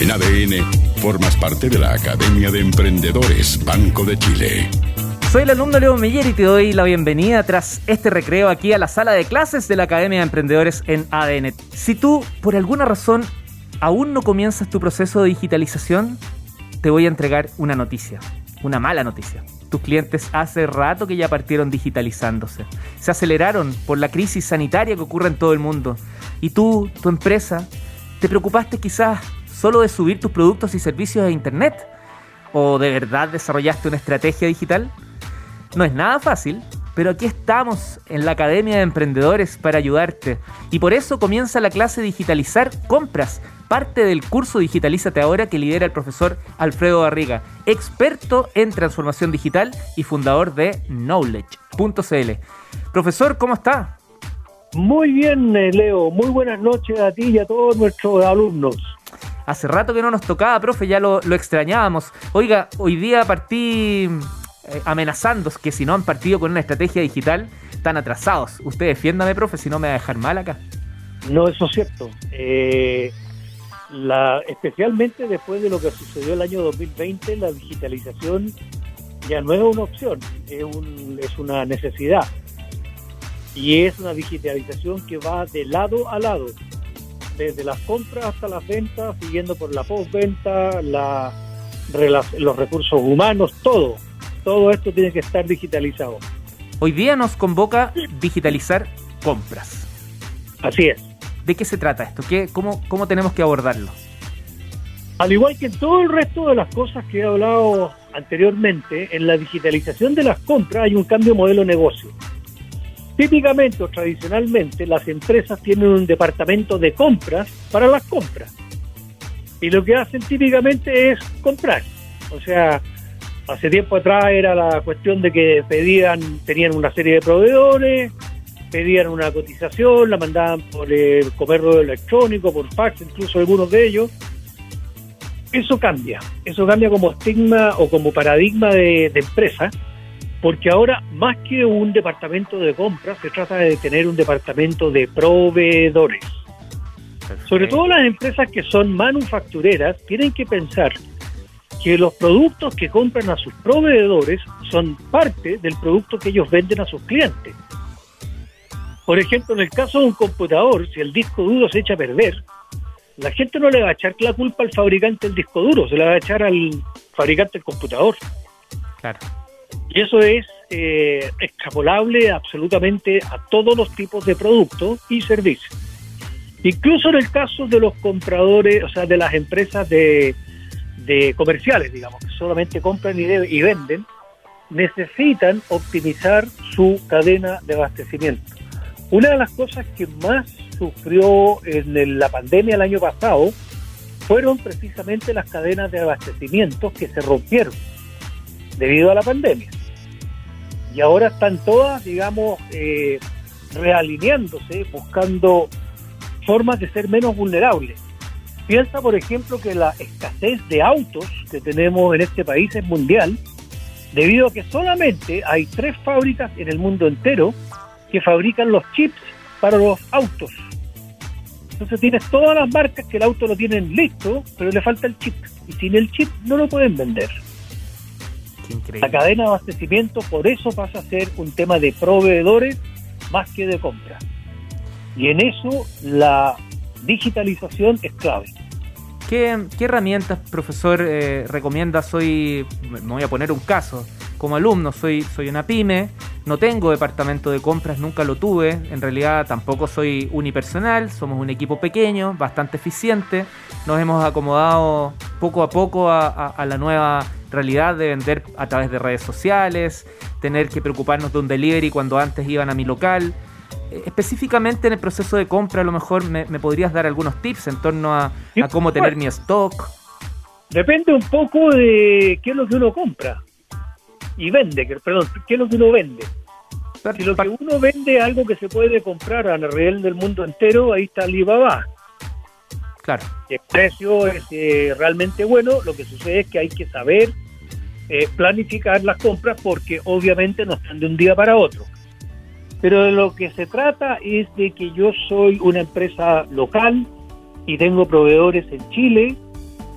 En ADN, formas parte de la Academia de Emprendedores Banco de Chile. Soy el alumno Leo Miller y te doy la bienvenida tras este recreo aquí a la sala de clases de la Academia de Emprendedores en ADN. Si tú, por alguna razón, aún no comienzas tu proceso de digitalización, te voy a entregar una noticia, una mala noticia. Tus clientes hace rato que ya partieron digitalizándose. Se aceleraron por la crisis sanitaria que ocurre en todo el mundo. Y tú, tu empresa, te preocupaste quizás solo de subir tus productos y servicios a Internet. ¿O de verdad desarrollaste una estrategia digital? No es nada fácil, pero aquí estamos en la Academia de Emprendedores para ayudarte. Y por eso comienza la clase Digitalizar Compras, parte del curso Digitalízate Ahora que lidera el profesor Alfredo Barriga, experto en transformación digital y fundador de Knowledge.cl. Profesor, ¿cómo está? Muy bien, eh, Leo. Muy buenas noches a ti y a todos nuestros alumnos. Hace rato que no nos tocaba, profe, ya lo, extrañábamos. Oiga, hoy día partí eh, amenazando que si no han partido con una estrategia digital, están atrasados. Usted defiéndame, profe, si no me va a dejar mal acá. No, eso es cierto. Eh, la, especialmente después de lo que sucedió el año 2020, la digitalización ya no es una opción, es una necesidad. Y es una digitalización que va de lado a lado, desde las compras hasta las ventas, siguiendo por la postventa, la, los recursos humanos, todo todo esto tiene que estar digitalizado. Hoy día nos convoca digitalizar compras. Así es. ¿De qué se trata esto? ¿Qué, cómo, ¿Cómo tenemos que abordarlo? Al igual que en todo el resto de las cosas que he hablado anteriormente, en la digitalización de las compras hay un cambio de modelo de negocio. Típicamente o tradicionalmente las empresas tienen un departamento de compras para las compras. Y lo que hacen típicamente es comprar. O sea, Hace tiempo atrás era la cuestión de que pedían, tenían una serie de proveedores, pedían una cotización, la mandaban por el comercio electrónico, por fax, incluso algunos de ellos. Eso cambia, eso cambia como estigma o como paradigma de, empresa, porque ahora más que un departamento de compras, se trata de tener un departamento de proveedores. Sobre todo las empresas que son manufactureras tienen que pensar que los productos que compran a sus proveedores son parte del producto que ellos venden a sus clientes. Por ejemplo, en el caso de un computador, si el disco duro se echa a perder, la gente no le va a echar la culpa al fabricante del disco duro, se la va a echar al fabricante del computador. Claro. Y eso es eh, absolutamente a todos los tipos de productos y servicios. Incluso en el caso de los compradores, o sea, de las empresas de, de comerciales, digamos, que solamente compran y, y venden, necesitan optimizar su cadena de abastecimiento. Una de las cosas que más sufrió en la pandemia el año pasado fueron precisamente las cadenas de abastecimiento que se rompieron debido a la pandemia. Y ahora están todas, digamos, eh, realineándose, buscando formas de ser menos vulnerables. Piensa, por ejemplo, que la escasez de autos que tenemos en este país es mundial, debido a que solamente hay tres fábricas en el mundo entero que fabrican los chips para los autos. Entonces tienes todas las marcas que el auto lo tienen listo, pero le falta el chip. Y sin el chip no lo pueden vender. La cadena de abastecimiento por eso pasa a ser un tema de proveedores más que de compra. Y en eso la digitalización es clave. ¿Qué, herramientas, profesor, eh, recomienda? Soy, me voy a poner un caso, como alumno, soy, soy una pyme, no tengo departamento de compras, nunca lo tuve, en realidad tampoco soy unipersonal, somos un equipo pequeño, bastante eficiente, nos hemos acomodado poco a poco a la nueva realidad de vender a través de redes sociales, tener que preocuparnos de un delivery cuando antes iban a mi local. Eh, específicamente en el proceso de compra, a lo mejor me, podrías dar algunos tips en torno a, cómo tener mi stock. Depende un poco de qué es lo que uno compra y vende, perdón, qué es lo que uno vende. Si lo que uno vende es algo que se puede comprar a nivel del mundo entero, ahí está Alibaba. El precio es eh, realmente bueno, lo que sucede es que hay que saber eh, planificar las compras porque obviamente no están de un día para otro. Pero de lo que se trata es de que yo soy una empresa local y tengo proveedores en Chile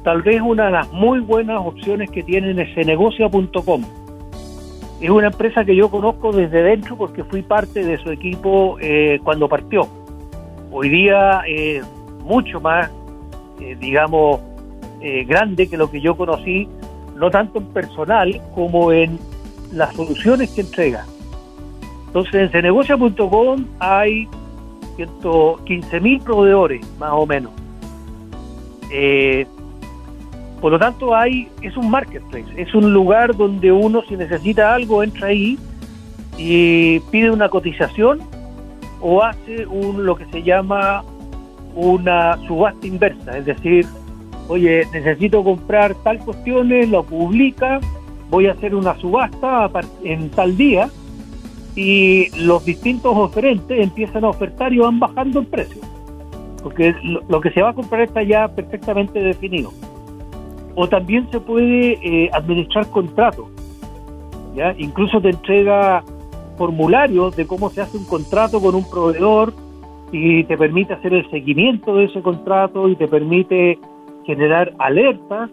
tal vez una de las muy buenas opciones que tienen es cenegocia.com. Es una empresa que yo conozco desde dentro porque fui parte de su equipo eh, cuando partió. Hoy día es mucho más, eh, digamos, eh, grande que lo que yo conocí, no tanto en personal como en las soluciones que entrega. Entonces en cenegocia.com hay 115 mil proveedores, más o menos. Eh, por lo tanto, hay es un marketplace, es un lugar donde uno si necesita algo entra ahí y pide una cotización o hace un lo que se llama una subasta inversa, es decir, oye, necesito comprar tal cuestiones, lo publica, voy a hacer una subasta en tal día y los distintos oferentes empiezan a ofertar y van bajando el precio, porque lo, que se va a comprar está ya perfectamente definido. O también se puede eh, administrar contratos, incluso te entrega formularios de cómo se hace un contrato con un proveedor y te permite hacer el seguimiento de ese contrato y te permite generar alertas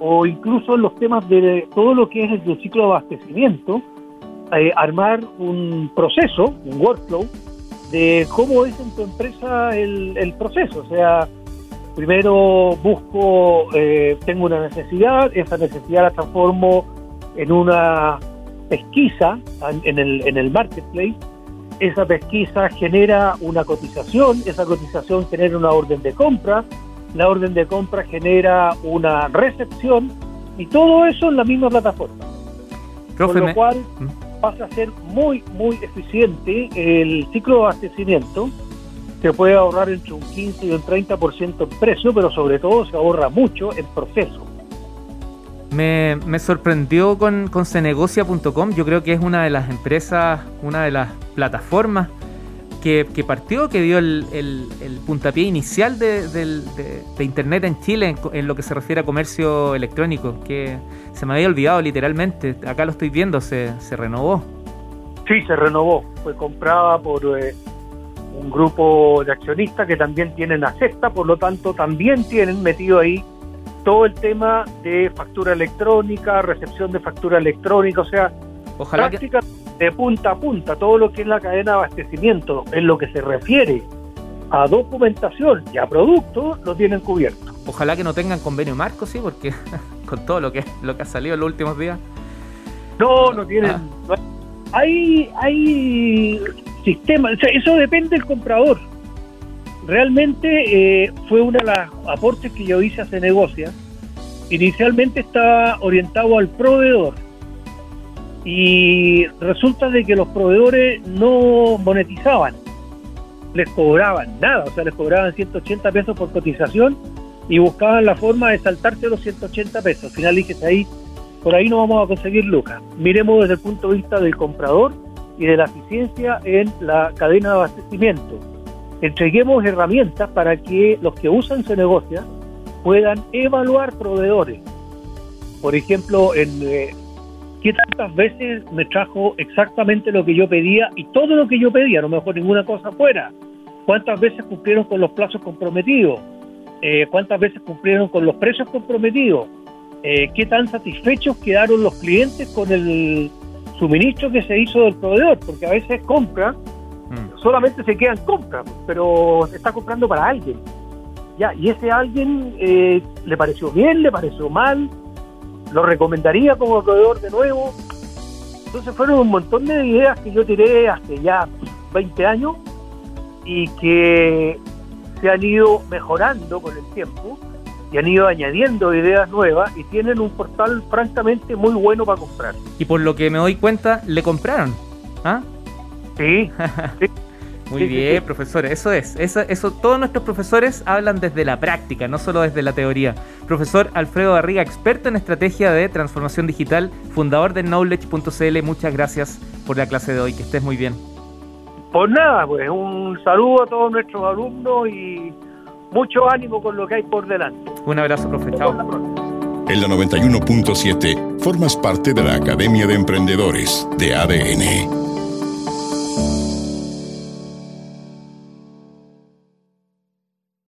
o incluso en los temas de todo lo que es el ciclo de abastecimiento, eh, armar un proceso, un workflow, de cómo es en tu empresa el, proceso. O sea, primero busco, eh, tengo una necesidad, esa necesidad la transformo en una pesquisa en el, en el marketplace, esa pesquisa genera una cotización, esa cotización genera una orden de compra, la orden de compra genera una recepción y todo eso en la misma plataforma. Con lo cual ¿Mm? pasa a ser muy, muy eficiente el ciclo de abastecimiento. Se puede ahorrar entre un 15 y un 30% en precio, pero sobre todo se ahorra mucho en proceso. Me, me sorprendió con, con cenegocia.com. Yo creo que es una de las empresas, una de las plataformas que, partió, que dio el, puntapié inicial de, Internet en Chile en, lo que se refiere a comercio electrónico, que se me había olvidado literalmente, acá lo estoy viendo, se, se renovó. Sí, se renovó, fue comprada por eh, un grupo de accionistas que también tienen acepta, por lo tanto también tienen metido ahí todo el tema de factura electrónica, recepción de factura electrónica, o sea, Ojalá de punta a punta, todo lo que es la cadena de abastecimiento, en lo que se refiere a documentación y a productos, lo tienen cubierto. Ojalá que no tengan convenio marco, sí, porque con todo lo que lo que ha salido en los últimos días. No, no tienen. Ah. Hay, hay sistemas, eso depende del comprador. Realmente eh, fue uno de los aportes que yo hice a negocio Inicialmente estaba orientado al proveedor y resulta de que los proveedores no monetizaban, les cobraban nada, o sea, les cobraban 180 pesos por cotización y buscaban la forma de saltarse los 180 pesos. Al final dije, ahí, por ahí no vamos a conseguir lucas. Miremos desde el punto de vista del comprador y de la eficiencia en la cadena de abastecimiento. Entreguemos herramientas para que los que usan su negocio puedan evaluar proveedores. Por ejemplo, en, eh, ¿Qué tantas veces me trajo exactamente lo que yo pedía y todo lo que yo pedía, no me dejó ninguna cosa fuera? ¿Cuántas veces cumplieron con los plazos comprometidos? Eh, ¿Cuántas veces cumplieron con los precios comprometidos? Eh, ¿Qué tan satisfechos quedaron los clientes con el suministro que se hizo del proveedor? Porque a veces compra, mm. solamente se quedan compra, pero se está comprando para alguien. Ya, y ese alguien eh, le pareció bien, le pareció mal, lo recomendaría como proveedor de nuevo. Entonces fueron un montón de ideas que yo tiré hace ya 20 años y que se han ido mejorando con el tiempo y han ido añadiendo ideas nuevas y tienen un portal francamente muy bueno para comprar. Y por lo que me doy cuenta, le compraron. ¿Ah? Sí. sí. Muy bien, profesores, eso es. Eso, eso, todos nuestros profesores hablan desde la práctica, no solo desde la teoría. Profesor Alfredo Barriga, experto en estrategia de transformación digital, fundador de knowledge.cl, muchas gracias por la clase de hoy, que estés muy bien. Pues nada, pues un saludo a todos nuestros alumnos y mucho ánimo con lo que hay por delante. Un abrazo, profe. Chao. En la 91.7 formas parte de la Academia de Emprendedores de ADN.